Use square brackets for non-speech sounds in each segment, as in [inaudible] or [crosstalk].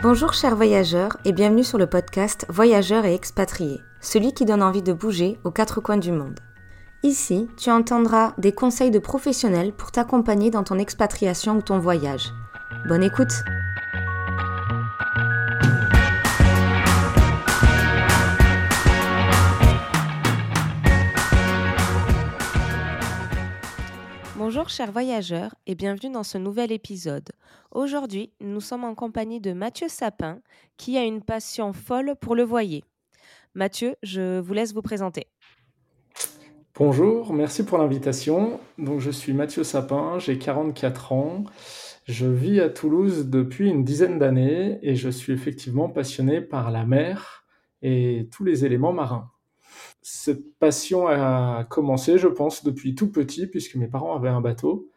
Bonjour chers voyageurs et bienvenue sur le podcast Voyageurs et expatriés, celui qui donne envie de bouger aux quatre coins du monde. Ici, tu entendras des conseils de professionnels pour t'accompagner dans ton expatriation ou ton voyage. Bonne écoute Bonjour chers voyageurs et bienvenue dans ce nouvel épisode. Aujourd'hui, nous sommes en compagnie de Mathieu Sapin qui a une passion folle pour le voyer. Mathieu, je vous laisse vous présenter. Bonjour, merci pour l'invitation. Donc je suis Mathieu Sapin, j'ai 44 ans. Je vis à Toulouse depuis une dizaine d'années et je suis effectivement passionné par la mer et tous les éléments marins. Cette passion a commencé, je pense, depuis tout petit, puisque mes parents avaient un bateau.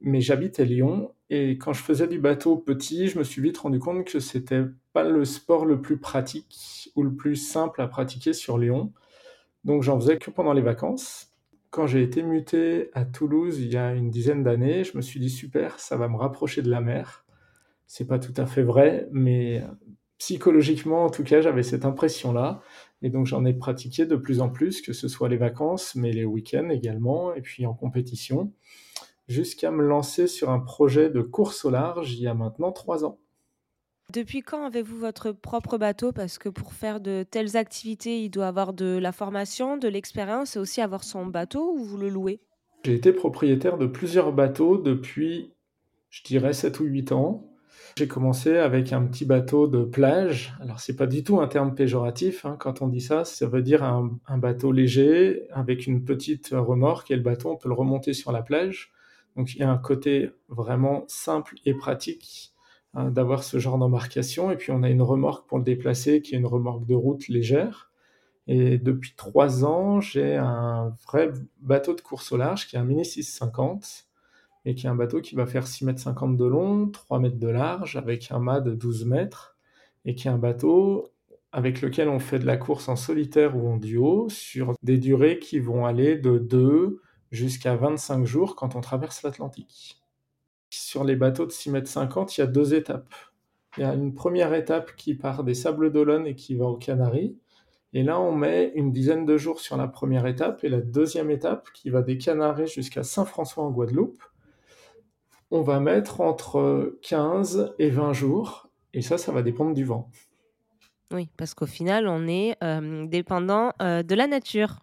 Mais j'habite à Lyon, et quand je faisais du bateau petit, je me suis vite rendu compte que c'était pas le sport le plus pratique ou le plus simple à pratiquer sur Lyon. Donc j'en faisais que pendant les vacances. Quand j'ai été muté à Toulouse il y a une dizaine d'années, je me suis dit super, ça va me rapprocher de la mer. C'est pas tout à fait vrai, mais psychologiquement en tout cas, j'avais cette impression-là. Et donc j'en ai pratiqué de plus en plus, que ce soit les vacances, mais les week-ends également, et puis en compétition, jusqu'à me lancer sur un projet de course au large il y a maintenant trois ans. Depuis quand avez-vous votre propre bateau? Parce que pour faire de telles activités, il doit avoir de la formation, de l'expérience et aussi avoir son bateau ou vous le louez? J'ai été propriétaire de plusieurs bateaux depuis, je dirais, 7 ou 8 ans. J'ai commencé avec un petit bateau de plage. Alors, c'est pas du tout un terme péjoratif. Hein. Quand on dit ça, ça veut dire un, bateau léger avec une petite remorque et le bateau, on peut le remonter sur la plage. Donc, il y a un côté vraiment simple et pratique hein, d'avoir ce genre d'embarcation. Et puis, on a une remorque pour le déplacer qui est une remorque de route légère. Et depuis trois ans, j'ai un vrai bateau de course au large qui est un Mini 650 et qui est un bateau qui va faire 6 mètres 50 de long, 3 mètres de large, avec un mât de 12 mètres, et qui est un bateau avec lequel on fait de la course en solitaire ou en duo sur des durées qui vont aller de 2 jusqu'à 25 jours quand on traverse l'Atlantique. Sur les bateaux de 6 mètres 50, il y a deux étapes. Il y a une première étape qui part des Sables d'Olonne et qui va aux Canaries. Et là, on met une dizaine de jours sur la première étape et la deuxième étape qui va des Canaries jusqu'à Saint-François en Guadeloupe on va mettre entre 15 et 20 jours, et ça, ça va dépendre du vent. Oui, parce qu'au final, on est euh, dépendant euh, de la nature.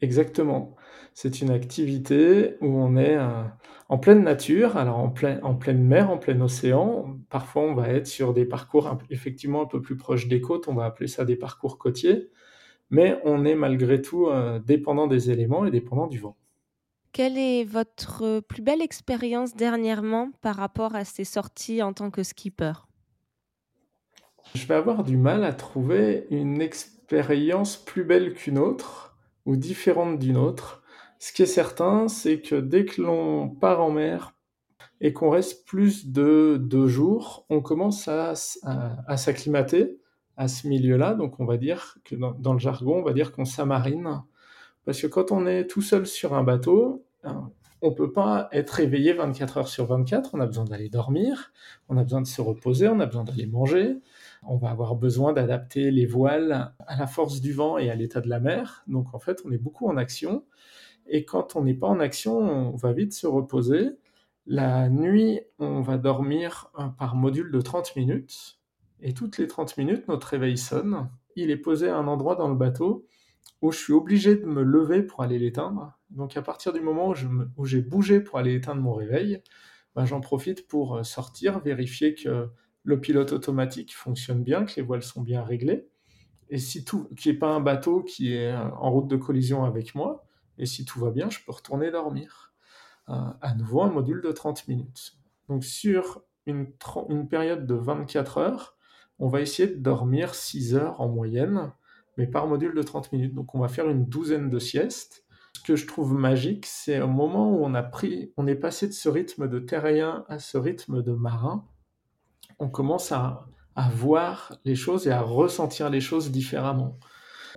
Exactement. C'est une activité où on est euh, en pleine nature, alors en, en pleine mer, en plein océan. Parfois, on va être sur des parcours effectivement un peu plus proches des côtes, on va appeler ça des parcours côtiers, mais on est malgré tout dépendant des éléments et dépendant du vent. Quelle est votre plus belle expérience dernièrement par rapport à ces sorties en tant que skipper? Je vais avoir du mal à trouver une expérience plus belle qu'une autre ou différente d'une autre. Ce qui est certain, c'est que dès que l'on part en mer et qu'on reste plus de deux jours, on commence à, s'acclimater à ce milieu-là. Donc on va dire que dans, dans le jargon, on va dire qu'on s'amarine. Parce que quand on est tout seul sur un bateau, on ne peut pas être éveillé 24 heures sur 24, on a besoin d'aller dormir, on a besoin de se reposer, on a besoin d'aller manger, on va avoir besoin d'adapter les voiles à la force du vent et à l'état de la mer. Donc en fait, on est beaucoup en action. Et quand on n'est pas en action, on va vite se reposer. La nuit, on va dormir par module de 30 minutes. Et toutes les 30 minutes, notre réveil sonne. Il est posé à un endroit dans le bateau où je suis obligé de me lever pour aller l'éteindre. Donc à partir du moment où, j'ai bougé pour aller éteindre mon réveil, ben, j'en profite pour euh, sortir, vérifier que le pilote automatique fonctionne bien, que les voiles sont bien réglées, et si tout, qu'il n'y ait pas un bateau qui est euh, en route de collision avec moi, et si tout va bien, je peux retourner dormir. Euh, à nouveau, un module de 30 minutes. Donc sur une, une période de 24 heures, on va essayer de dormir 6 heures en moyenne, mais par module de 30 minutes. Donc on va faire une douzaine de siestes. Ce que je trouve magique, c'est au moment où on a pris, on est passé de ce rythme de terrien à ce rythme de marin, on commence à, à voir les choses et à ressentir les choses différemment.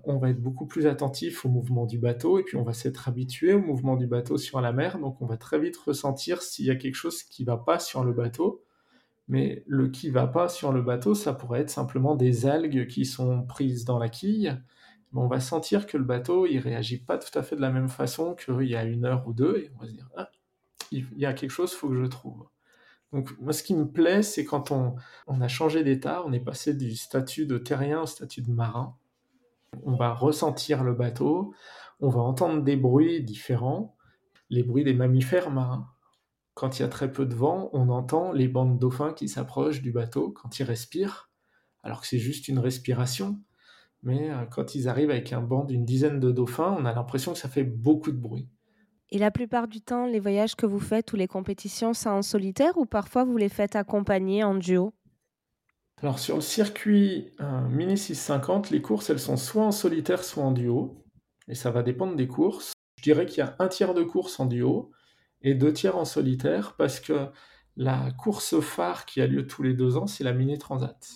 On va être beaucoup plus attentif au mouvement du bateau et puis on va s'être habitué au mouvement du bateau sur la mer. Donc on va très vite ressentir s'il y a quelque chose qui ne va pas sur le bateau. Mais le qui va pas sur le bateau, ça pourrait être simplement des algues qui sont prises dans la quille. on va sentir que le bateau, il réagit pas tout à fait de la même façon qu'il y a une heure ou deux, et on va se dire, ah, il y a quelque chose, faut que je trouve. Donc moi, ce qui me plaît, c'est quand on a changé d'état, on est passé du statut de terrien au statut de marin. On va ressentir le bateau, on va entendre des bruits différents, les bruits des mammifères marins. Quand il y a très peu de vent, on entend les bandes de dauphins qui s'approchent du bateau quand ils respirent, alors que c'est juste une respiration. Mais euh, quand ils arrivent avec un banc d'une dizaine de dauphins, on a l'impression que ça fait beaucoup de bruit. Et la plupart du temps, les voyages que vous faites ou les compétitions, c'est en solitaire ou parfois vous les faites accompagner en duo? Alors sur le circuit euh, Mini 650, les courses, elles sont soit en solitaire, soit en duo. Et ça va dépendre des courses. Je dirais qu'il y a un tiers de courses en duo et deux tiers en solitaire parce que la course phare qui a lieu tous les deux ans, c'est la Mini Transat.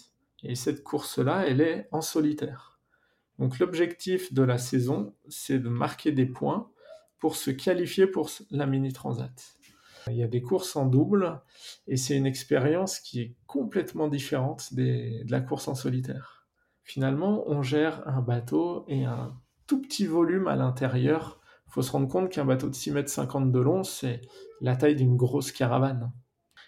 Et cette course-là, elle est en solitaire. Donc l'objectif de la saison, c'est de marquer des points pour se qualifier pour la Mini Transat. Il y a des courses en double et c'est une expérience qui est complètement différente de la course en solitaire. Finalement, on gère un bateau et un tout petit volume à l'intérieur. Faut se rendre compte qu'un bateau de 6 mètres 50 de long, c'est la taille d'une grosse caravane.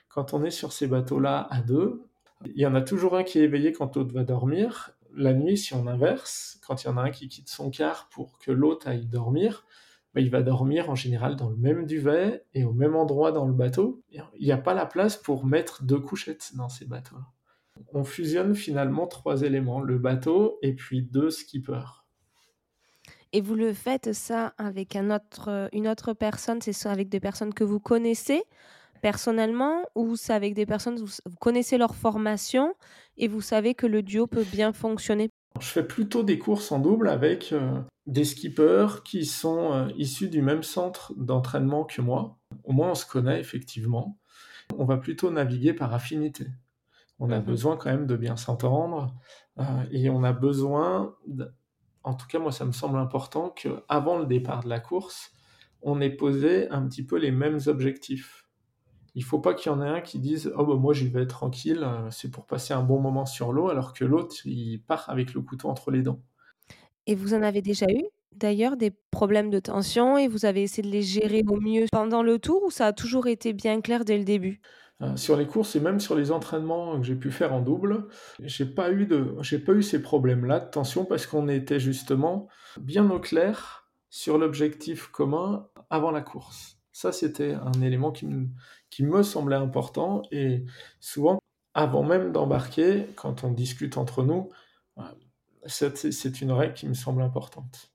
Quand on est sur ces bateaux-là à deux, il y en a toujours un qui est éveillé quand l'autre va dormir. La nuit, si on inverse, quand il y en a un qui quitte son quart pour que l'autre aille dormir, bah, il va dormir en général dans le même duvet et au même endroit dans le bateau. Il n'y a pas la place pour mettre deux couchettes dans ces bateaux. On fusionne finalement trois éléments, le bateau et puis deux skippers. Et vous le faites ça avec un autre, une autre personne, c'est ça avec des personnes que vous connaissez personnellement ou c'est avec des personnes, vous, vous connaissez leur formation et vous savez que le duo peut bien fonctionner? Je fais plutôt des courses en double avec euh, des skippers qui sont euh, issus du même centre d'entraînement que moi. Au moins, on se connaît effectivement. On va plutôt naviguer par affinité. On a mhm. besoin quand même de bien s'entendre euh, et on a besoin, en tout cas moi ça me semble important qu'avant le départ de la course, on ait posé un petit peu les mêmes objectifs il faut pas qu'il y en ait un qui dise oh bah moi j'y vais tranquille, euh, c'est pour passer un bon moment sur l'eau, alors que l'autre il part avec le couteau entre les dents. Et vous en avez déjà eu d'ailleurs des problèmes de tension et vous avez essayé de les gérer au mieux pendant le tour ou ça a toujours été bien clair dès le début? Euh, sur les courses et même sur les entraînements que j'ai pu faire en double, j'ai pas eu de, j'ai pas eu ces problèmes-là de tension parce qu'on était justement bien au clair sur l'objectif commun avant la course. Ça, c'était un élément qui me, qui me semblait important. Et souvent, avant même d'embarquer, quand on discute entre nous, c'est une règle qui me semble importante.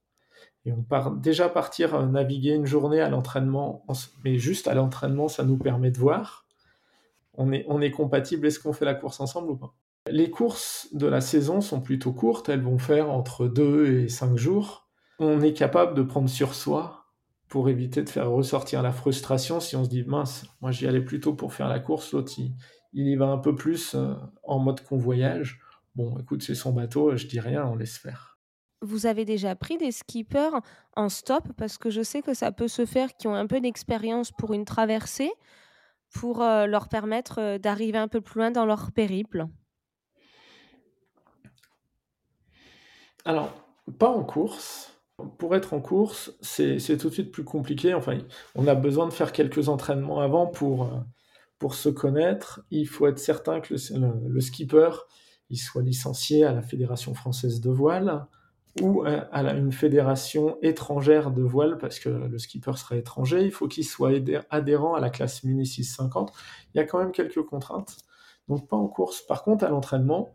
Et on part déjà partir euh, naviguer une journée à l'entraînement, mais juste à l'entraînement, ça nous permet de voir. On est, on est compatible, est-ce qu'on fait la course ensemble ou pas? Les courses de la saison sont plutôt courtes, elles vont faire entre 2 et 5 jours. On est capable de prendre sur soi pour éviter de faire ressortir la frustration si on se dit mince, moi j'y allais plutôt pour faire la course, l'autre il, y va un peu plus euh, en mode convoyage. Bon, écoute, c'est son bateau, je dis rien, on laisse faire. Vous avez déjà pris des skippers en stop? Parce que je sais que ça peut se faire qui ont un peu d'expérience pour une traversée pour euh, leur permettre euh, d'arriver un peu plus loin dans leur périple. Alors, pas en course, pour être en course, c'est tout de suite plus compliqué. Enfin, on a besoin de faire quelques entraînements avant pour, euh, pour se connaître. Il faut être certain que le, skipper il soit licencié à la Fédération française de voile ou à, une fédération étrangère de voile parce que le skipper serait étranger. Il faut qu'il soit adhérent à la classe Mini 650. Il y a quand même quelques contraintes. Donc pas en course. Par contre, à l'entraînement,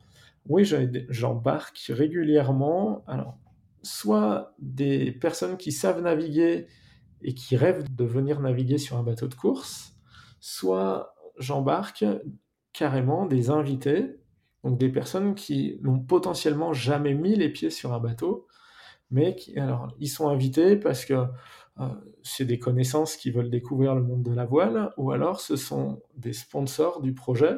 oui, j'embarque régulièrement. Soit des personnes qui savent naviguer et qui rêvent de venir naviguer sur un bateau de course, soit j'embarque carrément des invités, donc des personnes qui n'ont potentiellement jamais mis les pieds sur un bateau, mais qui, alors, ils sont invités parce que euh, c'est des connaissances qui veulent découvrir le monde de la voile, ou alors ce sont des sponsors du projet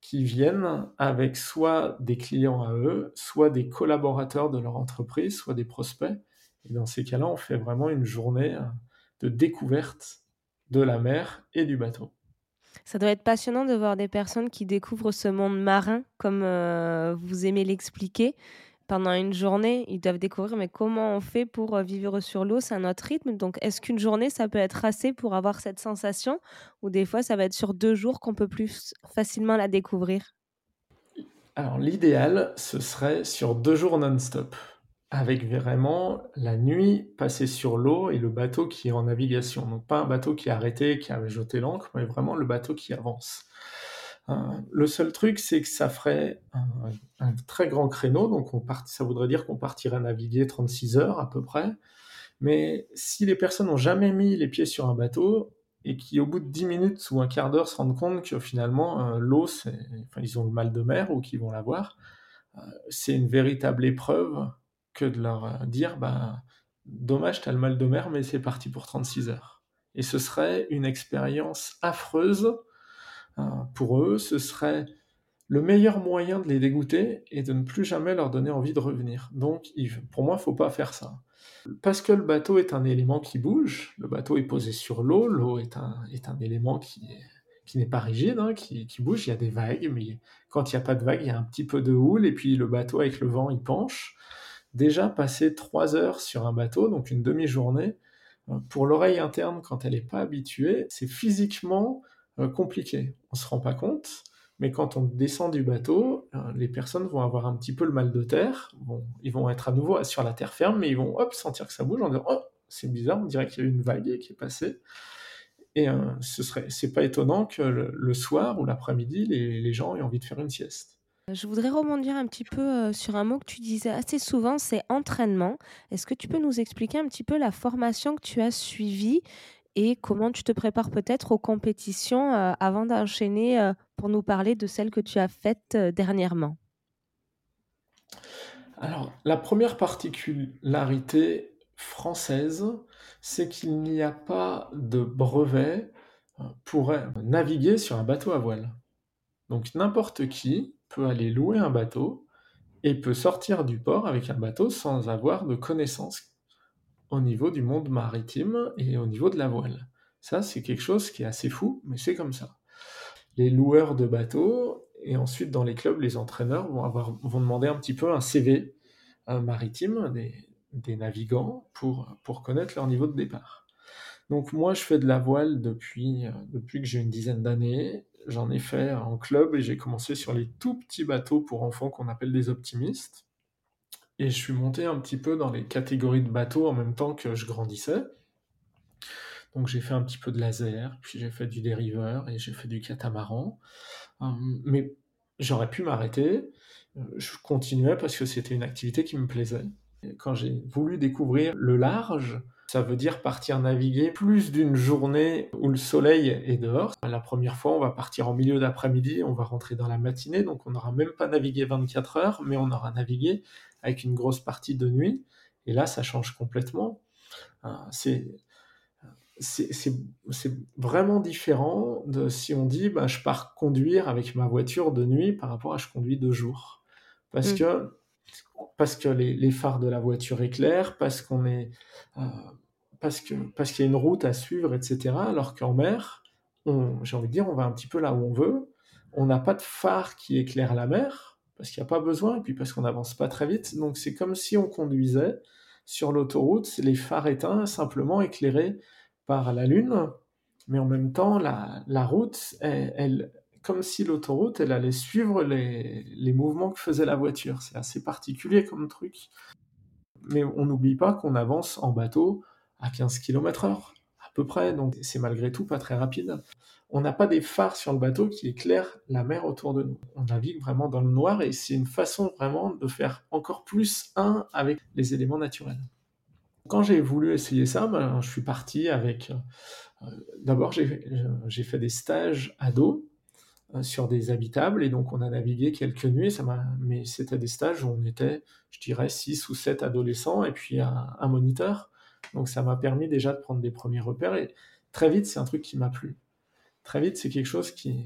qui viennent avec soit des clients à eux, soit des collaborateurs de leur entreprise, soit des prospects. Et dans ces cas-là, on fait vraiment une journée euh, de découverte de la mer et du bateau. Ça doit être passionnant de voir des personnes qui découvrent ce monde marin, comme euh, vous aimez l'expliquer. Pendant une journée, ils doivent découvrir mais comment on fait pour euh, vivre sur l'eau, c'est un autre rythme. Donc, est-ce qu'une journée, ça peut être assez pour avoir cette sensation? Ou des fois, ça va être sur deux jours qu'on peut plus facilement la découvrir? Alors, l'idéal, ce serait sur deux jours non-stop avec vraiment la nuit passée sur l'eau et le bateau qui est en navigation. Donc pas un bateau qui est arrêté, qui a jeté l'ancre, mais vraiment le bateau qui avance. Euh, le seul truc, c'est que ça ferait un, très grand créneau, donc on ça voudrait dire qu'on partirait naviguer 36 heures à peu près. Mais si les personnes n'ont jamais mis les pieds sur un bateau et qui, au bout de 10 minutes ou un quart d'heure, se rendent compte que finalement, euh, l'eau, enfin, ils ont le mal de mer ou qu'ils vont l'avoir, euh, c'est une véritable épreuve que de leur euh, dire bah, dommage, t'as le mal de mer, mais c'est parti pour 36 heures. Et ce serait une expérience affreuse euh, pour eux, ce serait le meilleur moyen de les dégoûter et de ne plus jamais leur donner envie de revenir. Donc, pour moi, il faut pas faire ça. Parce que le bateau est un élément qui bouge, le bateau est posé sur l'eau, l'eau est un, est un élément qui, qui n'est pas rigide, hein, qui, qui, bouge, il y a des vagues, mais quand il n'y a pas de vagues, il y a un petit peu de houle, et puis le bateau avec le vent, il penche déjà passer trois heures sur un bateau, donc une demi-journée, euh, pour l'oreille interne, quand elle n'est pas habituée, c'est physiquement euh, compliqué. On ne se rend pas compte, mais quand on descend du bateau, euh, les personnes vont avoir un petit peu le mal de terre. Ils vont être à nouveau sur la terre ferme, mais ils vont hop, sentir que ça bouge en disant Oh, c'est bizarre, on dirait qu'il y a eu une vague qui est passée. Et ce serait, c'est pas étonnant que le, soir ou l'après-midi, les gens aient envie de faire une sieste. Je voudrais rebondir un petit peu euh, sur un mot que tu disais assez souvent, c'est entraînement. Est-ce que tu peux nous expliquer un petit peu la formation que tu as suivie et comment tu te prépares peut-être aux compétitions euh, avant d'enchaîner euh, pour nous parler de celle que tu as faite dernièrement? Alors, la première particularité française, c'est qu'il n'y a pas de brevet pour naviguer sur un bateau à voile. Donc n'importe qui aller louer un bateau et peut sortir du port avec un bateau sans avoir de connaissances au niveau du monde maritime et au niveau de la voile. Ça, c'est quelque chose qui est assez fou, mais c'est comme ça. Les loueurs de bateaux et ensuite dans les clubs, les entraîneurs vont, avoir, vont demander un petit peu un CV maritime des, des, navigants pour, pour connaître leur niveau de départ. Donc moi, je fais de la voile depuis, depuis que j'ai une dizaine d'années J'en ai fait en club et j'ai commencé sur les tout petits bateaux pour enfants qu'on appelle des optimistes. Et je suis monté un petit peu dans les catégories de bateaux en même temps que je grandissais. Donc j'ai fait un petit peu de laser, puis j'ai fait du dériveur et j'ai fait du catamaran. Hum, mais j'aurais pu m'arrêter. Je continuais parce que c'était une activité qui me plaisait. quand j'ai voulu découvrir le large, ça veut dire partir naviguer plus d'une journée où le soleil est dehors. La première fois, on va partir en milieu d'après-midi, on va rentrer dans la matinée, donc on n'aura même pas navigué 24 heures, mais on aura navigué avec une grosse partie de nuit. Et là, ça change complètement. Euh, c'est c'est vraiment différent de si on dit bah, je pars conduire avec ma voiture de nuit par rapport à je conduis de jour. Parce mm. que parce que les, phares de la voiture éclairent, parce qu'on est, euh, parce que parce qu'il y a une route à suivre, etc. Alors qu'en mer, j'ai envie de dire, on va un petit peu là où on veut. On n'a pas de phare qui éclaire la mer parce qu'il n'y a pas besoin et puis parce qu'on n'avance pas très vite. Donc c'est comme si on conduisait sur l'autoroute, les phares éteints, simplement éclairés par la lune, mais en même temps la, la route, elle comme si l'autoroute, elle allait suivre les, mouvements que faisait la voiture. C'est assez particulier comme truc. Mais on n'oublie pas qu'on avance en bateau à 15 km heure, à peu près, donc c'est malgré tout pas très rapide. On n'a pas des phares sur le bateau qui éclairent la mer autour de nous. On navigue vraiment dans le noir et c'est une façon vraiment de faire encore plus un avec les éléments naturels. Quand j'ai voulu essayer ça, ben, je suis parti avec... Euh, d'abord, j'ai fait des stages à dos euh, sur des habitables et donc on a navigué quelques nuits, ça mais c'était des stages où on était, je dirais, 6 ou 7 adolescents et puis un, moniteur. Donc ça m'a permis déjà de prendre des premiers repères et très vite c'est un truc qui m'a plu. Très vite c'est quelque chose qui,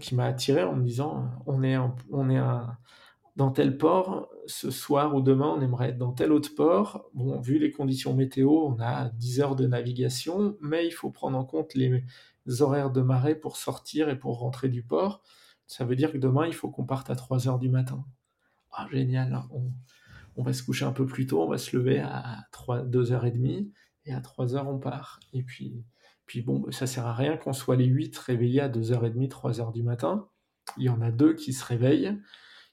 qui m'a attiré en me disant on est, on est dans tel port, ce soir ou demain, on aimerait être dans tel autre port. Bon, vu les conditions météo, on a 10 heures de navigation, mais il faut prendre en compte les horaires de marée pour sortir et pour rentrer du port. Ça veut dire que demain, il faut qu'on parte à 3 heures du matin. Ah, génial, hein. on, va se coucher un peu plus tôt, on va se lever à 3, 2h30, et à 3h, on part. Et puis, puis bon, ça sert à rien qu'on soit les 8 réveillés à 2h30, 3h du matin. Il y en a deux qui se réveillent,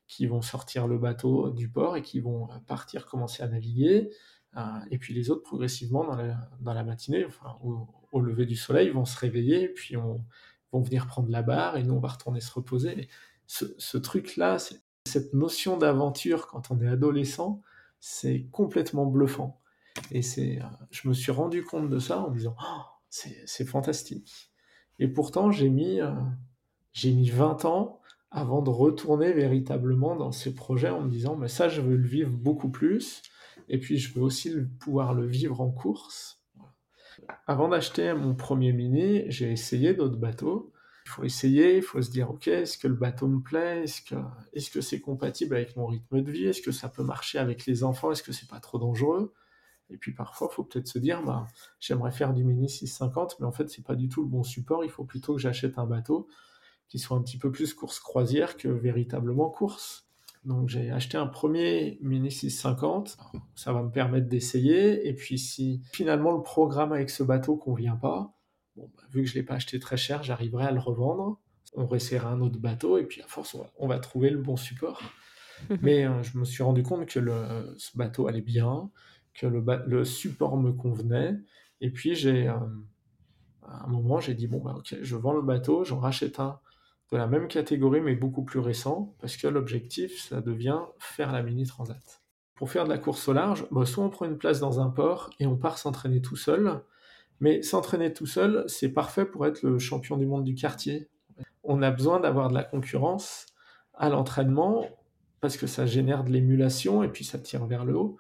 qui vont sortir le bateau du port et qui vont partir commencer à naviguer. Euh, et puis les autres, progressivement, dans la, matinée, enfin, au, lever du soleil, vont se réveiller, puis on, vont venir prendre la barre, et nous, on va retourner se reposer. ce, ce truc-là, cette notion d'aventure quand on est adolescent, c'est complètement bluffant. Et c'est, euh, je me suis rendu compte de ça en me disant, oh, c'est fantastique. Et pourtant, j'ai mis, euh, j'ai mis 20 ans avant de retourner véritablement dans ces projets en me disant, mais ça, je veux le vivre beaucoup plus. Et puis, je veux aussi pouvoir le vivre en course. Avant d'acheter mon premier mini, j'ai essayé d'autres bateaux. Il faut essayer, il faut se dire, ok, est-ce que le bateau me plaît? Est-ce que c'est compatible avec mon rythme de vie? Est-ce que ça peut marcher avec les enfants? Est-ce que c'est pas trop dangereux? Et puis parfois, il faut peut-être se dire, bah, j'aimerais faire du Mini 650, mais en fait, c'est pas du tout le bon support. Il faut plutôt que j'achète un bateau qui soit un petit peu plus course croisière que véritablement course. Donc j'ai acheté un premier Mini 650, ça va me permettre d'essayer, et puis si finalement le programme avec ce bateau convient pas, bon, bah, vu que je ne l'ai pas acheté très cher, j'arriverai à le revendre, on réessayera un autre bateau, et puis à force on va, trouver le bon support. [laughs] Mais euh, je me suis rendu compte que le, ce bateau allait bien, que le, le support me convenait, et puis j'ai... Euh, à un moment, j'ai dit, bon, bah, ok, je vends le bateau, j'en rachète un de la même catégorie mais beaucoup plus récent, parce que l'objectif, ça devient faire la mini transat. Pour faire de la course au large, bah, soit on prend une place dans un port et on part s'entraîner tout seul, mais s'entraîner tout seul, c'est parfait pour être le champion du monde du quartier. On a besoin d'avoir de la concurrence à l'entraînement, parce que ça génère de l'émulation et puis ça tire vers le haut.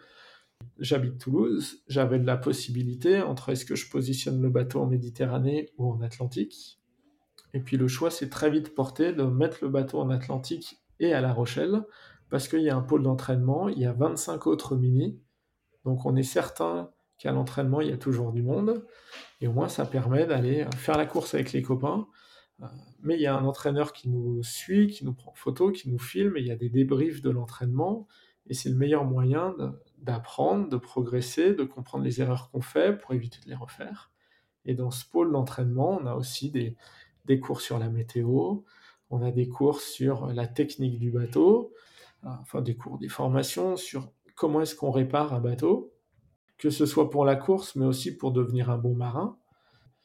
J'habite Toulouse, j'avais de la possibilité entre est-ce que je positionne le bateau en Méditerranée ou en Atlantique. Et puis le choix s'est très vite porté de mettre le bateau en Atlantique et à La Rochelle, parce qu'il y a un pôle d'entraînement, il y a 25 autres mini, donc on est certain qu'à l'entraînement, il y a toujours du monde, et au moins ça permet d'aller faire la course avec les copains. Euh, mais il y a un entraîneur qui nous suit, qui nous prend photo, qui nous filme, et il y a des débriefs de l'entraînement, et c'est le meilleur moyen d'apprendre, de progresser, de comprendre les erreurs qu'on fait pour éviter de les refaire. Et dans ce pôle d'entraînement, on a aussi des, des cours sur la météo, on a des cours sur la technique du bateau, euh, enfin des cours, des formations sur comment est-ce qu'on répare un bateau, que ce soit pour la course, mais aussi pour devenir un bon marin.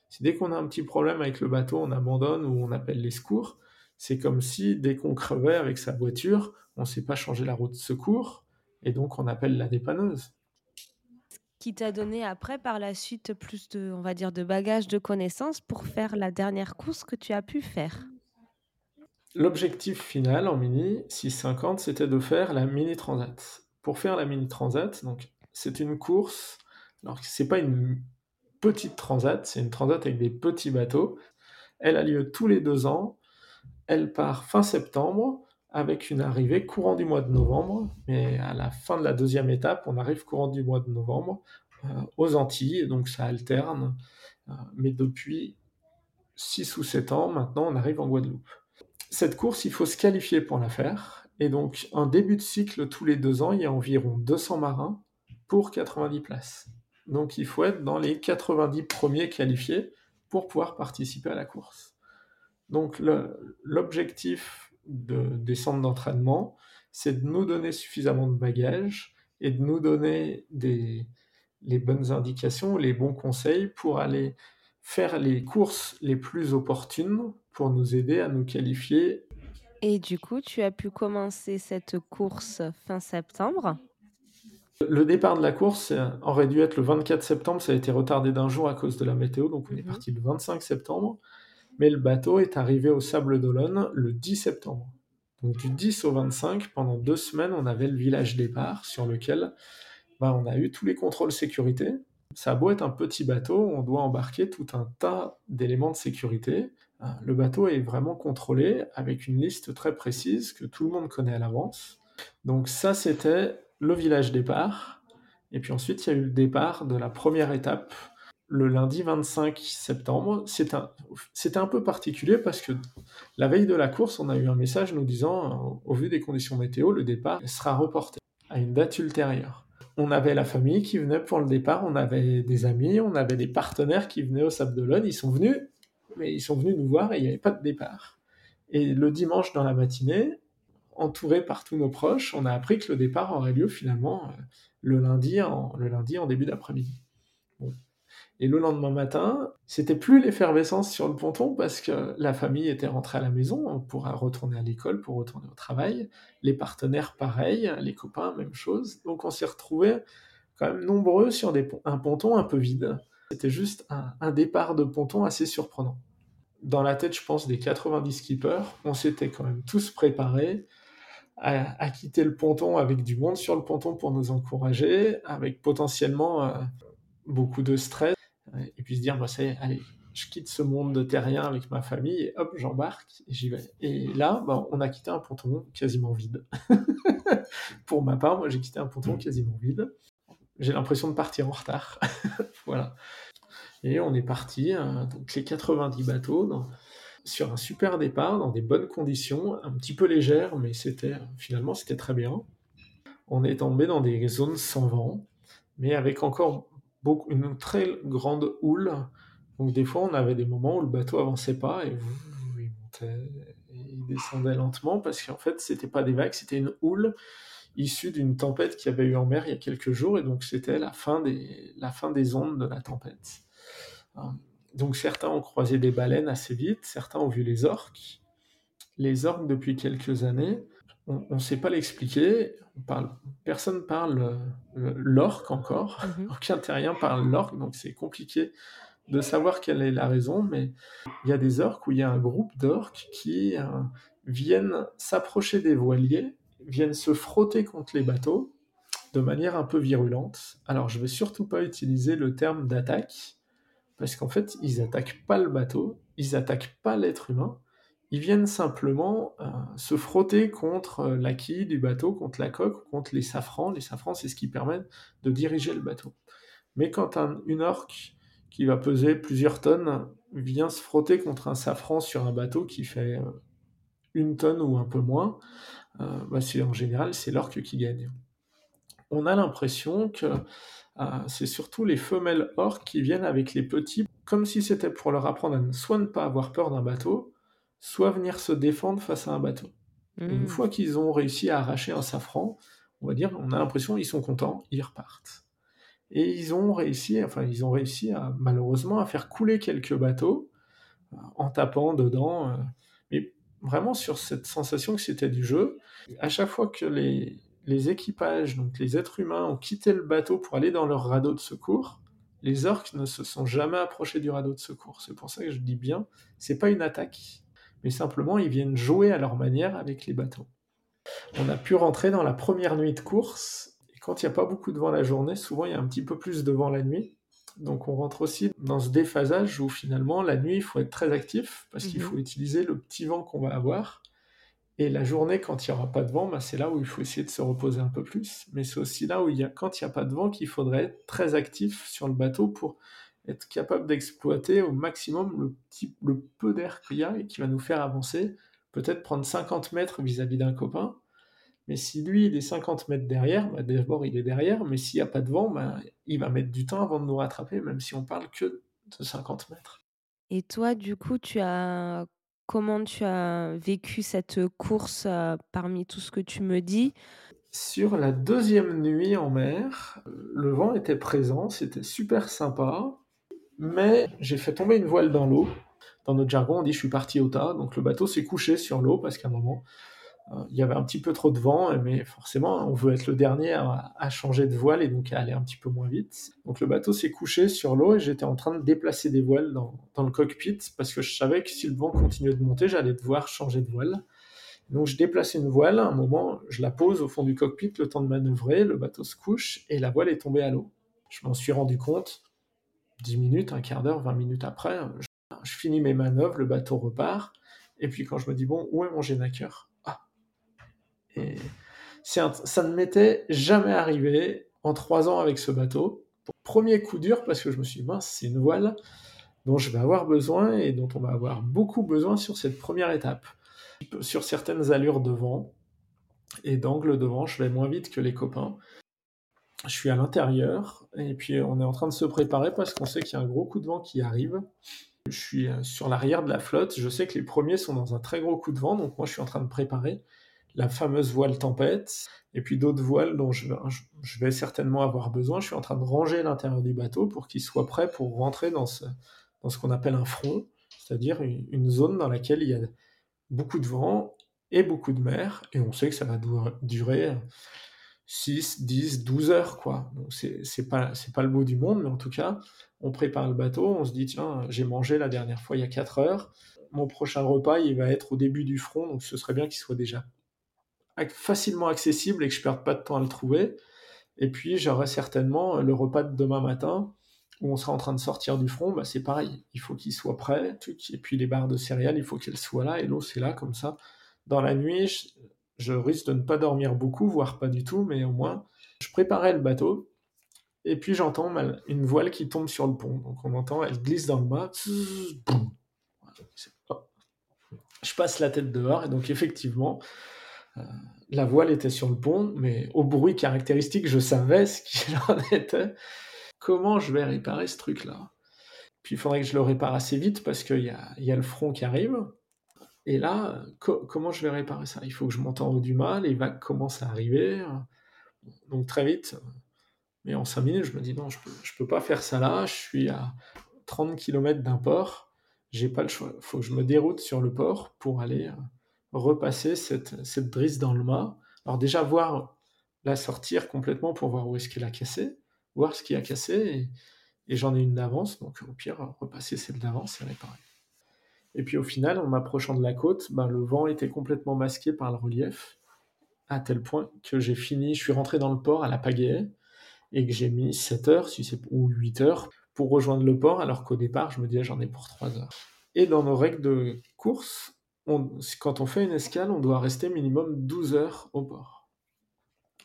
C'est dès qu'on a un petit problème avec le bateau, on abandonne ou on appelle les secours. C'est comme si dès qu'on crevait avec sa voiture, on ne sait pas changer la route de secours, et donc on appelle la dépanneuse qui t'a donné après par la suite plus de, on va dire, de bagages de connaissances pour faire la dernière course que tu as pu faire? L'objectif final en mini 650, c'était de faire la mini transat. Pour faire la mini transat, donc c'est une course. Alors c'est pas une petite transat, c'est une transat avec des petits bateaux. Elle a lieu tous les deux ans. Elle part fin septembre avec une arrivée courant du mois de novembre. Mais à la fin de la deuxième étape, on arrive courant du mois de novembre euh, aux Antilles, donc ça alterne. Euh, mais depuis 6 ou 7 ans, maintenant, on arrive en Guadeloupe. Cette course, il faut se qualifier pour la faire. Et donc, un début de cycle tous les deux ans, il y a environ 200 marins pour 90 places. Donc, il faut être dans les 90 premiers qualifiés pour pouvoir participer à la course. Donc, l'objectif de, des centres d'entraînement, c'est de nous donner suffisamment de bagages et de nous donner des, les bonnes indications, les bons conseils pour aller faire les courses les plus opportunes pour nous aider à nous qualifier. Et du coup, tu as pu commencer cette course fin septembre Le départ de la course aurait dû être le 24 septembre, ça a été retardé d'un jour à cause de la météo, donc on est mhm. parti le 25 septembre mais le bateau est arrivé au Sable d'Olonne le 10 septembre. Donc du 10 au 25, pendant deux semaines, on avait le village départ sur lequel bah, on a eu tous les contrôles sécurité. Ça a beau être un petit bateau, on doit embarquer tout un tas d'éléments de sécurité. Euh, le bateau est vraiment contrôlé avec une liste très précise que tout le monde connaît à l'avance. Donc ça, c'était le village départ. Et puis ensuite, il y a eu le départ de la première étape le lundi 25 septembre. C'était un, peu particulier parce que la veille de la course, on a eu un message nous disant, au vu des conditions météo, le départ sera reporté à une date ultérieure. On avait la famille qui venait pour le départ, on avait des amis, on avait des partenaires qui venaient au Sable d'Olonne. Ils sont venus, mais ils sont venus nous voir et il n'y avait pas de départ. Et le dimanche dans la matinée, entouré par tous nos proches, on a appris que le départ aurait lieu finalement euh, le lundi en, le lundi en début d'après-midi. Et le lendemain matin, c'était plus l'effervescence sur le ponton parce que la famille était rentrée à la maison on pourra retourner à l'école, pour retourner au travail. Les partenaires, pareil, les copains, même chose. Donc on s'est retrouvés quand même nombreux sur un ponton un peu vide. C'était juste un, départ de ponton assez surprenant. Dans la tête, je pense, des 90 skippers, on s'était quand même tous préparés à, à, quitter le ponton avec du monde sur le ponton pour nous encourager, avec potentiellement euh, beaucoup de stress et puis se dire, bah, c'est, allez, je quitte ce monde de terrien avec ma famille, et hop, j'embarque, et j'y vais. Et là, bah, on a quitté un ponton quasiment vide. [laughs] Pour ma part, moi, j'ai quitté un ponton quasiment vide. J'ai l'impression de partir en retard. [laughs] voilà. Et on est parti, euh, donc les 90 bateaux, sur un super départ, dans des bonnes conditions, un petit peu légères, mais c'était finalement c'était très bien. On est tombé dans des zones sans vent, mais avec encore une très grande houle. Donc des fois, on avait des moments où le bateau avançait pas et il montait, il descendait lentement parce qu'en fait, c'était pas des vagues, c'était une houle issue d'une tempête qui avait eu en mer il y a quelques jours et donc c'était la fin des la fin des ondes de la tempête. Euh, donc certains ont croisé des baleines assez vite, certains ont vu les orques. Les orques depuis quelques années, on ne sait pas l'expliquer. Parle, personne parle euh, l'orque encore. Mhm. [laughs] Aucun terrien parle l'orque, donc c'est compliqué de savoir quelle est la raison. Mais il y a des orques où il y a un groupe d'orques qui euh, viennent s'approcher des voiliers, viennent se frotter contre les bateaux de manière un peu virulente. Alors je vais surtout pas utiliser le terme d'attaque parce qu'en fait ils attaquent pas le bateau, ils attaquent pas l'être humain ils viennent simplement euh, se frotter contre euh, la quille du bateau, contre la coque, contre les safrans. Les safrans, c'est ce qui permet de diriger le bateau. Mais quand une orque qui va peser plusieurs tonnes vient se frotter contre un safran sur un bateau qui fait euh, une tonne ou un peu moins, bah, en général, c'est l'orque qui gagne. On a l'impression que c'est surtout les femelles orques qui viennent avec les petits, comme si c'était pour leur apprendre à ne pas avoir peur d'un bateau, soit venir se défendre face à un bateau. Une hmm. fois qu'ils ont réussi à arracher un safran, on va dire, on a l'impression qu'ils sont contents, ils repartent. Et ils ont réussi, enfin, ils ont réussi à, malheureusement, à faire couler quelques bateaux euh, en tapant dedans. Euh, mais vraiment sur cette sensation que c'était du jeu. À chaque fois que les, les équipages, donc les êtres humains, ont quitté le bateau pour aller dans leur radeau de secours, les orques ne se sont jamais approchés du radeau de secours. C'est pour ça que je dis bien, c'est pas une attaque, mais simplement ils viennent jouer à leur manière avec les bateaux. On a pu rentrer dans la première nuit de course, et quand il n'y a pas beaucoup de vent la journée, souvent il y a un petit peu plus de vent la nuit. Donc on rentre aussi dans ce déphasage où finalement la nuit il faut être très actif parce qu'il mhm. faut utiliser le petit vent qu'on va avoir. Et la journée, quand il n'y aura pas de vent, bah, c'est là où il faut essayer de se reposer un peu plus. Mais c'est aussi là où, il y a, quand il n'y a pas de vent, qu'il faudrait être très actif sur le bateau pour être capable d'exploiter au maximum le, petit, le peu d'air qu'il y a et qui va nous faire avancer, peut-être prendre 50 mètres vis-à-vis d'un copain. Mais si lui, il est 50 mètres derrière, bah d'abord il est derrière, mais s'il n'y a pas de vent, bah, il va mettre du temps avant de nous rattraper, même si on parle que de 50 mètres. Et toi, du coup, tu as comment tu as vécu cette course euh, parmi tout ce que tu me dis? Sur la deuxième nuit en mer, le vent était présent, c'était super sympa mais j'ai fait tomber une voile dans l'eau. Dans notre jargon, on dit je suis parti au tas. Donc le bateau s'est couché sur l'eau parce qu'à un moment, euh, il y avait un petit peu trop de vent, mais forcément, on veut être le dernier à, changer de voile et donc à aller un petit peu moins vite. Donc le bateau s'est couché sur l'eau et j'étais en train de déplacer des voiles dans, dans, le cockpit parce que je savais que si le vent continuait de monter, j'allais devoir changer de voile. Donc je déplace une voile, à un moment, je la pose au fond du cockpit, le temps de manœuvrer, le bateau se couche et la voile est tombée à l'eau. Je m'en suis rendu compte 10 minutes, un quart d'heure, 20 minutes après, je, finis mes manœuvres, le bateau repart, et puis quand je me dis, bon, où est mon génaqueur Ah Et ça ne m'était jamais arrivé en trois ans avec ce bateau. Premier coup dur parce que je me suis dit, mince, c'est une voile dont je vais avoir besoin et dont on va avoir beaucoup besoin sur cette première étape. Sur certaines allures de vent et d'angle de vent, je vais moins vite que les copains. Je suis à l'intérieur et puis on est en train de se préparer parce qu'on sait qu'il y a un gros coup de vent qui arrive. Je suis euh, sur l'arrière de la flotte. Je sais que les premiers sont dans un très gros coup de vent, donc moi je suis en train de préparer la fameuse voile tempête et puis d'autres voiles dont je, vais certainement avoir besoin. Je suis en train de ranger l'intérieur du bateau pour qu'il soit prêt pour rentrer dans ce, dans ce qu'on appelle un front, c'est-à-dire une, zone dans laquelle il y a beaucoup de vent et beaucoup de mer, et on sait que ça va durer 6, 10, 12 heures, quoi. Donc c'est pas, pas le bout du monde, mais en tout cas, on prépare le bateau, on se dit, tiens, j'ai mangé la dernière fois il y a 4 heures, mon prochain repas, il va être au début du front, donc ce serait bien qu'il soit déjà facilement accessible et que je perde pas de temps à le trouver. Et puis j'aurai certainement le repas de demain matin où on sera en train de sortir du front, bah c'est pareil, il faut qu'il soit prêt, et puis les barres de céréales, il faut qu'elles soient là, et l'eau c'est là, comme ça. Dans la nuit, je, risque de ne pas dormir beaucoup, voire pas du tout, mais au moins, je préparais le bateau, et puis j'entends une voile qui tombe sur le pont, donc on entend, elle glisse dans le mât, je passe la tête dehors, et donc effectivement, euh, la voile était sur le pont, mais au bruit caractéristique, je savais ce qu'il [laughs] en était. Comment je vais réparer ce truc-là? Puis il faudrait que je le répare assez vite parce qu'il y a, le front qui arrive. Et là, comment je vais réparer ça? Il faut que je monte en haut du mât, les vagues commencent à arriver. Donc très vite, mais en 5 minutes, je me dis non, je peux, peux pas faire ça là, je suis à 30 km d'un port, j'ai pas le choix. Il faut que je me déroute sur le port pour aller euh, repasser cette, cette drisse dans le mât. Alors déjà voir la sortir complètement pour voir où est-ce qu'elle a cassé voir ce qui a cassé, et, j'en ai une d'avance, donc au pire, repasser celle d'avance et réparer. Et puis au final, en m'approchant de la côte, ben, le vent était complètement masqué par le relief, à tel point que j'ai fini, je suis rentré dans le port à la pagaie, et que j'ai mis 7 heures, ou 8 heures, pour rejoindre le port, alors qu'au départ, je me disais j'en ai pour 3 heures. Et dans nos règles de course, quand on fait une escale, on doit rester minimum 12 heures au port.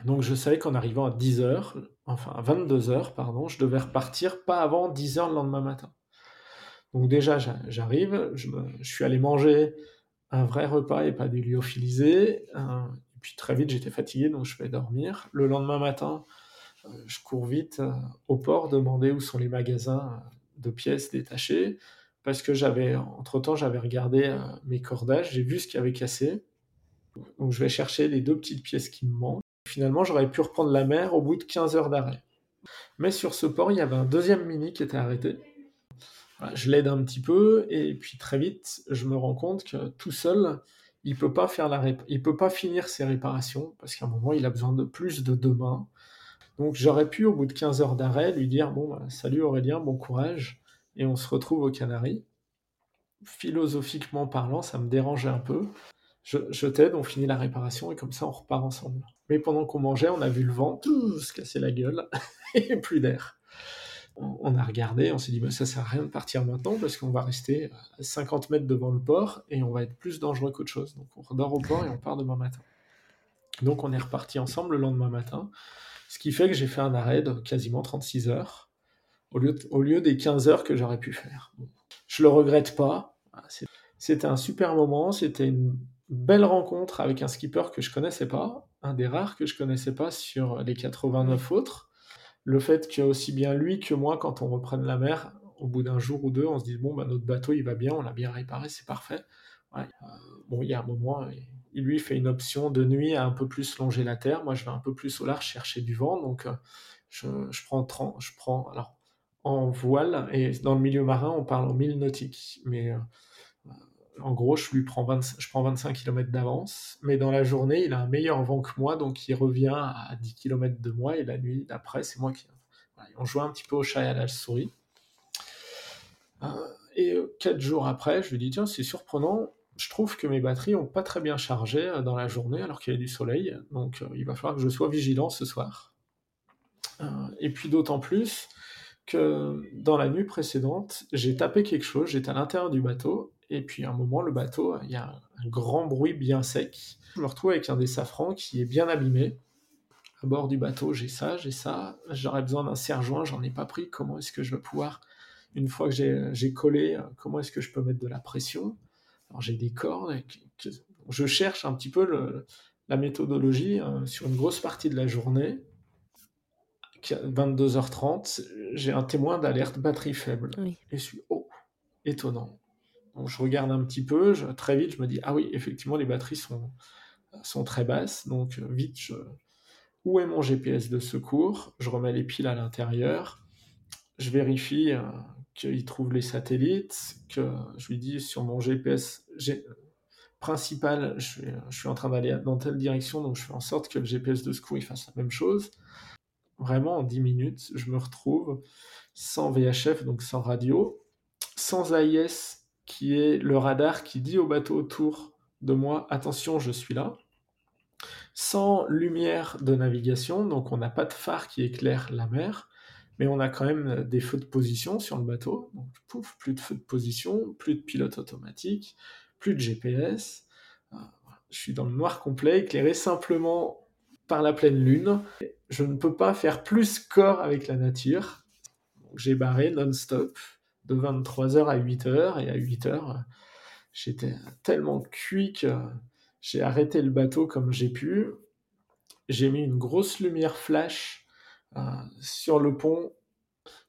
Donc je savais qu'en arrivant à 10h, enfin à 22h, pardon, je devais repartir pas avant 10h le lendemain matin. Donc déjà, j'arrive, je, suis allé manger un vrai repas et pas du lyophilisé. et puis très vite, j'étais fatigué, donc je vais dormir. Le lendemain matin, euh, je cours vite euh, au port demander où sont les magasins de pièces détachées, parce que j'avais, entre-temps, j'avais regardé euh, mes cordages, j'ai vu ce qui avait cassé. Donc je vais chercher les deux petites pièces qui me manquent. Finalement, j'aurais pu reprendre la mer au bout de 15 heures d'arrêt. Mais sur ce port, il y avait un deuxième mini qui était arrêté. Je l'aide un petit peu et puis très vite, je me rends compte que tout seul, il peut pas faire la il peut pas finir ses réparations parce qu'à un moment, il a besoin de plus de deux mains. Donc j'aurais pu au bout de 15 heures d'arrêt lui dire bon bah, salut Aurélien, bon courage et on se retrouve aux Canaries. Philosophiquement parlant, ça me dérangeait un peu. Je, t'aide, on finit la réparation et comme ça on repart ensemble. Mais pendant qu'on mangeait, on a vu le vent tout se casser la gueule [laughs] et plus d'air. On a regardé, on s'est dit, bah, ça sert à rien de partir maintenant parce qu'on va rester à 50 mètres devant le port et on va être plus dangereux qu'autre chose. Donc on redort au port et on part demain matin. Donc on est reparti ensemble le lendemain matin, ce qui fait que j'ai fait un arrêt de quasiment 36 heures au lieu, au lieu des 15 heures que j'aurais pu faire. Je le regrette pas. C'était un super moment, c'était une belle rencontre avec un skipper que je connaissais pas, un des rares que je connaissais pas sur les 89 autres. Le fait que aussi bien lui que moi, quand on reprenne la mer, au bout d'un jour ou deux, on se dit bon bah notre bateau il va bien, on l'a bien réparé, c'est parfait. Euh, bon, il y a un moment, il lui fait une option de nuit à un peu plus longer la terre. Moi, je vais un peu plus au large chercher du vent, donc euh, je, prends, je prends alors en voile et dans le milieu marin, on parle en mille nautiques, mais euh, en gros, je lui prends, je prends 25 km d'avance, mais dans la journée, il a un meilleur vent que moi, donc il revient à 10 km de moi, et la nuit d'après, c'est moi qui. on joue un petit peu au chat et à la souris. Euh, et euh, quatre jours après, je lui dis tiens, c'est surprenant, je trouve que mes batteries n'ont pas très bien chargé euh, dans la journée alors qu'il y a du soleil, donc il va falloir que je sois vigilant ce soir. et puis d'autant plus que dans la nuit précédente, j'ai tapé quelque chose, j'étais à l'intérieur du bateau, Et puis à un moment, le bateau, il y a un grand bruit bien sec. Je me retrouve avec un des safrans qui est bien abîmé. À bord du bateau, j'ai ça, j'ai ça. J'aurais besoin d'un serre-joint, j'en ai pas pris. Comment est-ce que je vais pouvoir, une fois que j'ai collé, comment est-ce que je peux mettre de la pression? Alors j'ai des cordes. Je cherche un petit peu le, la méthodologie euh, sur une grosse partie de la journée. 22h30, j'ai un témoin d'alerte batterie faible. Et je suis, oh, étonnant. Je regarde un petit peu, très vite, je me dis, ah oui, effectivement, les batteries sont, sont très basses. Donc vite, je, où est mon GPS de secours? Je remets les piles à l'intérieur. Je vérifie euh, qu'il trouve les satellites, que je lui dis sur mon GPS principal, je suis, en train d'aller dans telle direction, donc je fais en sorte que le GPS de secours il fasse la même chose. Vraiment, en 10 minutes, je me retrouve sans VHF, donc sans radio, sans AIS, qui est le radar qui dit au bateau autour de moi, attention, je suis là, sans lumière de navigation, donc on n'a pas de phare qui éclaire la mer, mais on a quand même des feux de position sur le bateau, donc pouf, plus de feux de position, plus de pilote automatique, plus de GPS. Euh, je suis dans le noir complet, éclairé simplement par la pleine lune. Je ne peux pas faire plus corps avec la nature. J'ai barré non-stop de 23h à 8h et à 8h, j'étais tellement cuit que j'ai arrêté le bateau comme j'ai pu. J'ai mis une grosse lumière flash euh, sur le pont.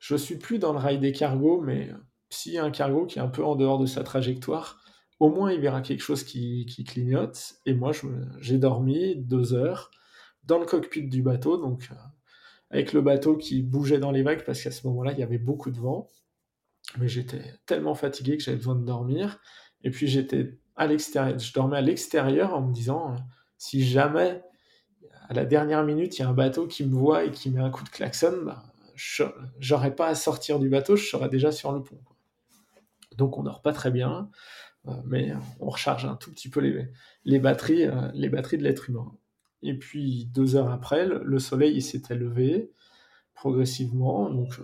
Je suis plus dans le rail des cargos, mais s'il y a un cargo qui est un peu en dehors de sa trajectoire, au moins il verra quelque chose qui, clignote. Et moi, j'ai dormi deux heures dans le cockpit du bateau, donc euh, avec le bateau qui bougeait dans les vagues parce qu'à ce moment-là, il y avait beaucoup de vent. Mais j'étais tellement fatigué que j'avais besoin de dormir. Et puis j'étais à l'extérieur, je dormais à l'extérieur en me disant euh, si jamais à la dernière minute il y a un bateau qui me voit et qui met un coup de klaxon, bah, j'aurais pas à sortir du bateau, je serais déjà sur le pont. Donc on dort pas très bien. Euh, mais on recharge un tout petit peu les, batteries, euh, les batteries de l'être humain. Et puis deux heures après, le soleil s'était levé progressivement. Donc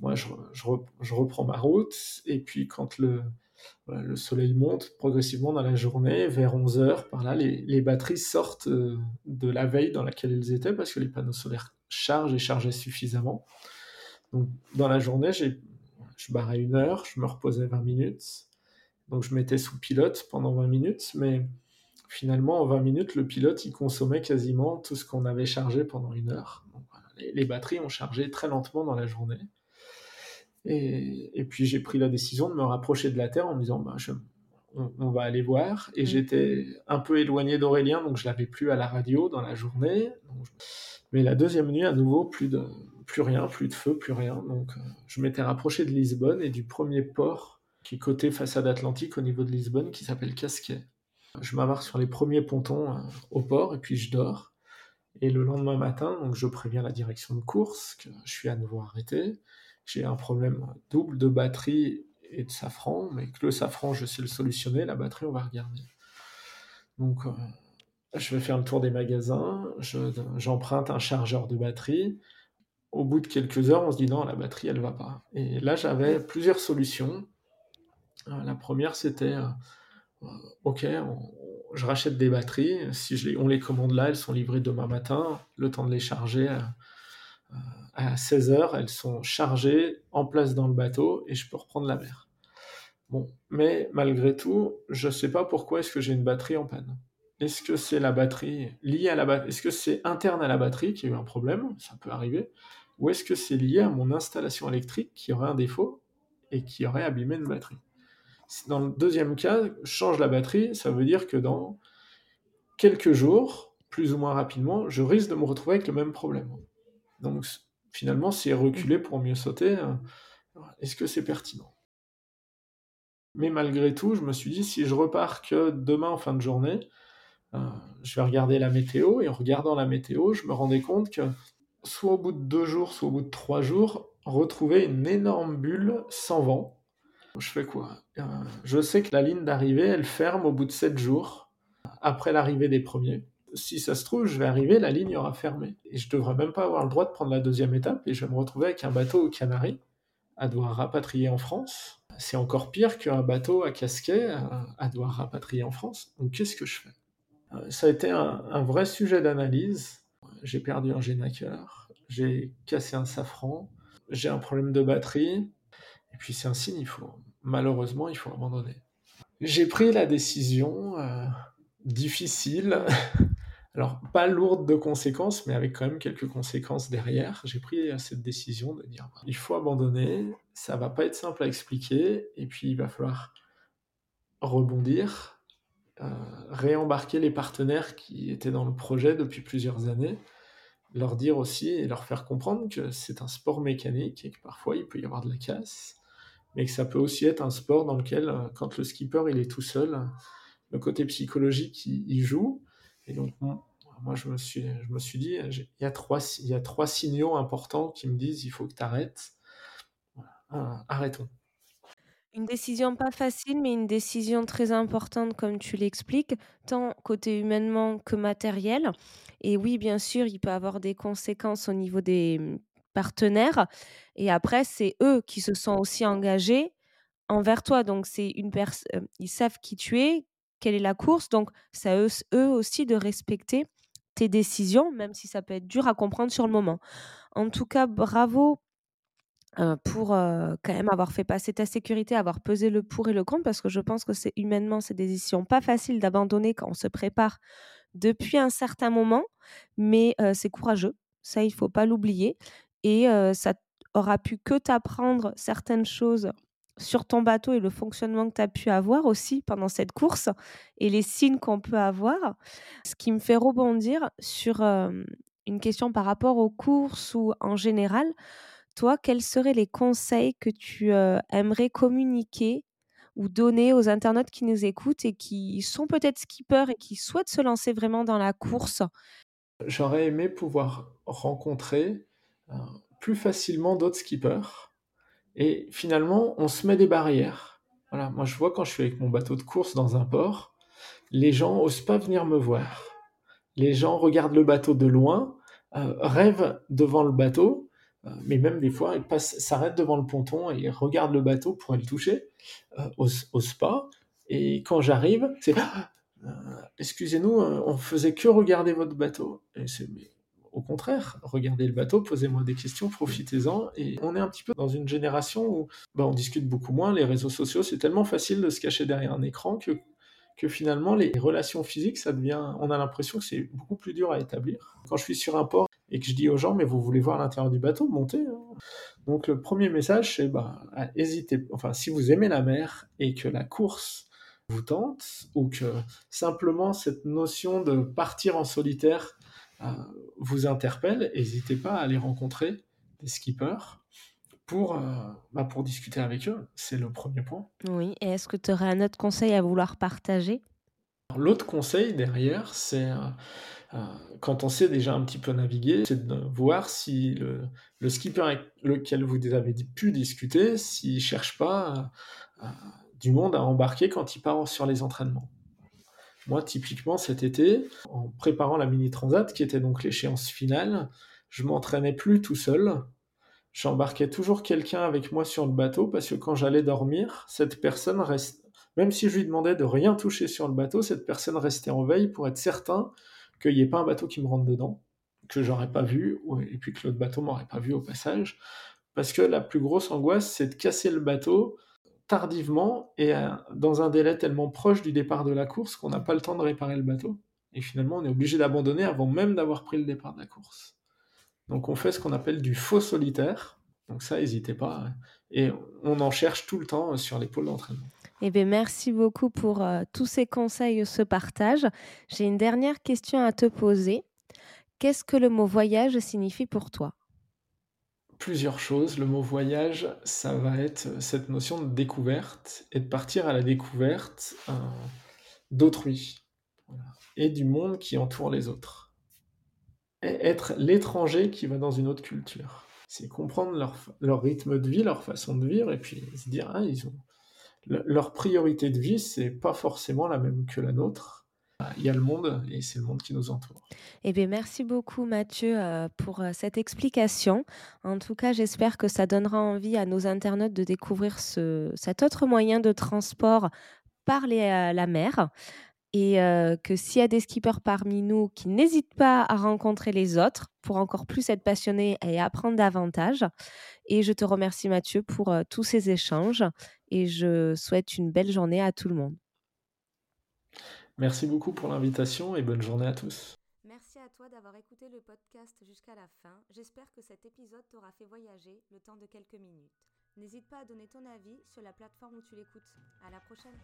moi, je, reprends ma route. Et puis quand le, le soleil monte progressivement dans la journée, vers 11 heures, par là, les, batteries sortent de la veille dans laquelle elles étaient parce que les panneaux solaires chargent et chargeaient suffisamment. Donc dans la journée, je barrais une heure, je me reposais 20 minutes. Donc je mettais sous pilote pendant 20 minutes, mais finalement en 20 minutes, le pilote il consommait quasiment tout ce qu'on avait chargé pendant une heure. les, batteries ont chargé très lentement dans la journée. Et, puis j'ai pris la décision de me rapprocher de la Terre en me disant bah, on, va aller voir. Et mm. j'étais un peu éloigné d'Aurélien, donc je l'avais plus à la radio dans la journée. Mais la deuxième nuit, à nouveau, plus, de, plus rien, plus de feu, plus rien. Donc euh, je m'étais rapproché de Lisbonne et du premier port qui est côté façade atlantique au niveau de Lisbonne, qui s'appelle Casquet. Je m'amarre sur les premiers pontons euh, au port et puis je dors. Et le lendemain matin, donc je préviens la direction de course que je suis à nouveau arrêté. J'ai un problème double de batterie et de safran, mais que le safran, je sais le solutionner, la batterie, on va regarder. Donc, euh, je vais faire le tour des magasins, j'emprunte un chargeur de batterie. Au bout de quelques heures, on se dit non, la batterie, elle va pas. Et là, j'avais plusieurs solutions. Euh, la première, c'était euh, OK, je rachète des batteries. Si je les, on les commande là, elles sont livrées demain matin. Le temps de les charger à 16 heures, elles sont chargées en place dans le bateau et je peux reprendre la mer. Bon, mais malgré tout, je ne sais pas pourquoi est-ce que j'ai une batterie en panne. Est-ce que c'est la batterie liée à la batterie Est-ce que c'est interne à la batterie qui a eu un problème Ça peut arriver. Ou est-ce que c'est lié à mon installation électrique qui aurait un défaut et qui aurait abîmé une batterie? Dans le deuxième cas, change la batterie, ça veut dire que dans quelques jours, plus ou moins rapidement, je risque de me retrouver avec le même problème. Donc finalement, c'est reculer pour mieux sauter. Euh, est-ce que c'est pertinent? Mais malgré tout, je me suis dit, si je repars que demain en fin de journée, euh, je vais regarder la météo, et en regardant la météo, je me rendais compte que soit au bout de deux jours, soit au bout de trois jours, retrouver une énorme bulle sans vent, je fais quoi? Euh, Je sais que la ligne d'arrivée, elle ferme au bout de 7 jours, après l'arrivée des premiers. Si ça se trouve, je vais arriver, la ligne aura fermé. Et je devrais même pas avoir le droit de prendre la deuxième étape, et je vais me retrouver avec un bateau aux Canaries, à devoir rapatrier en France. C'est encore pire qu'un bateau à casquet à, devoir rapatrier en France. Donc qu'est-ce que je fais? Euh, Ça a été un, vrai sujet d'analyse. J'ai perdu un génaqueur, j'ai cassé un safran, j'ai un problème de batterie, et puis c'est un signe, il faut malheureusement il faut abandonner. J'ai pris la décision euh, difficile [laughs] alors pas lourde de conséquences, mais avec quand même quelques conséquences derrière, j'ai pris cette décision de dire il faut abandonner, ça va pas être simple à expliquer, et puis il va falloir rebondir, euh, réembarquer les partenaires qui étaient dans le projet depuis plusieurs années, leur dire aussi et leur faire comprendre que c'est un sport mécanique et que parfois il peut y avoir de la casse, mais que ça peut aussi être un sport dans lequel, euh, quand le skipper il est tout seul, le côté psychologique il joue et donc, moi, je me suis, je me suis dit, il y, a trois, il y a trois signaux importants qui me disent, il faut que tu arrêtes. Ah, arrêtons. Une décision pas facile, mais une décision très importante, comme tu l'expliques, tant côté humainement que matériel. Et oui, bien sûr, il peut avoir des conséquences au niveau des mmh, partenaires. Et après, c'est eux qui se sont aussi engagés envers toi. Donc, c'est une personne, euh, ils savent qui tu es, quelle est la course. Donc, c'est eux, aussi de respecter tes décisions, même si ça peut être dur à comprendre sur le moment. En tout cas, bravo pour quand même avoir fait passer ta sécurité, avoir pesé le pour et le contre, parce que je pense que c'est humainement, c'est des décisions pas faciles d'abandonner quand on se prépare depuis un certain moment, mais c'est courageux, ça il faut pas l'oublier, et ça aura pu que t'apprendre certaines choses sur ton bateau et le fonctionnement que tu as pu avoir aussi pendant cette course et les signes qu'on peut avoir. Ce qui me fait rebondir sur une question par rapport aux courses ou en général. Toi, quels seraient les conseils que tu aimerais communiquer ou donner aux internautes qui nous écoutent et qui sont peut-être skippers et qui souhaitent se lancer vraiment dans la course? J'aurais aimé pouvoir rencontrer plus facilement d'autres skippers et finalement, on se met des barrières. Voilà, moi je vois quand je suis avec mon bateau de course dans un port, les gens osent pas venir me voir. Les gens regardent le bateau de loin, euh, rêvent devant le bateau, euh, mais même des fois, ils s'arrêtent devant le ponton et regardent le bateau pour aller le toucher, euh, osent, pas. Et quand j'arrive, c'est euh, excusez-nous, on faisait que regarder votre bateau. Et c'est au contraire, regardez le bateau, posez-moi des questions, profitez-en. Et on est un petit peu dans une génération où bah, on discute beaucoup moins. Les réseaux sociaux, c'est tellement facile de se cacher derrière un écran que, finalement, les relations physiques, ça devient. On a l'impression que c'est beaucoup plus dur à établir. Quand je suis sur un port et que je dis aux gens, mais vous voulez voir l'intérieur du bateau, montez. Hein. Donc le premier message, c'est bah, hésitez. Enfin, si vous aimez la mer et que la course vous tente, ou que simplement cette notion de partir en solitaire vous interpelle, n'hésitez pas à aller rencontrer des skippers pour, euh, bah pour discuter avec eux. C'est le premier point. Oui, et est-ce que tu aurais un autre conseil à vouloir partager? L'autre conseil derrière, c'est euh, quand on sait déjà un petit peu naviguer, c'est de voir si le, le, skipper avec lequel vous avez pu discuter, s'il cherche pas du monde à embarquer quand il part sur les entraînements. Moi, typiquement, cet été, en préparant la mini transat, qui était donc l'échéance finale, je m'entraînais plus tout seul. J'embarquais toujours quelqu'un avec moi sur le bateau parce que quand j'allais dormir, cette personne reste, même si je lui demandais de rien toucher sur le bateau, cette personne restait en veille pour être certain qu'il n'y ait pas un bateau qui me rentre dedans, que j'aurais pas vu, et puis que l'autre bateau m'aurait pas vu au passage. Parce que la plus grosse angoisse, c'est de casser le bateau tardivement et euh, dans un délai tellement proche du départ de la course qu'on n'a pas le temps de réparer le bateau. Et finalement, on est obligé d'abandonner avant même d'avoir pris le départ de la course. Donc on fait ce qu'on appelle du faux solitaire. Donc ça, n'hésitez pas. Hein. Et on en cherche tout le temps euh, sur les pôles d'entraînement. Eh bien, merci beaucoup pour euh, tous ces conseils, ce partage. J'ai une dernière question à te poser. Qu'est-ce que le mot voyage signifie pour toi? Plusieurs choses. Le mot voyage, ça va être cette notion de découverte et de partir à la découverte euh, d'autrui et du monde qui entoure les autres. Et être l'étranger qui va dans une autre culture. C'est comprendre leur, rythme de vie, leur façon de vivre et puis se dire, ah, ils ont leur priorité de vie, c'est pas forcément la même que la nôtre. Il y a le monde et c'est le monde qui nous entoure. Eh bien, merci beaucoup Mathieu euh, pour euh, cette explication. En tout cas, j'espère que ça donnera envie à nos internautes de découvrir ce, cet autre moyen de transport par les, la mer et euh, que s'il y a des skippers parmi nous qui n'hésitent pas à rencontrer les autres pour encore plus être passionnés et apprendre davantage. Et je te remercie Mathieu pour tous ces échanges et je souhaite une belle journée à tout le monde. Merci beaucoup pour l'invitation et bonne journée à tous. Merci à toi d'avoir écouté le podcast jusqu'à la fin. J'espère que cet épisode t'aura fait voyager le temps de quelques minutes. N'hésite pas à donner ton avis sur la plateforme où tu l'écoutes. À la prochaine.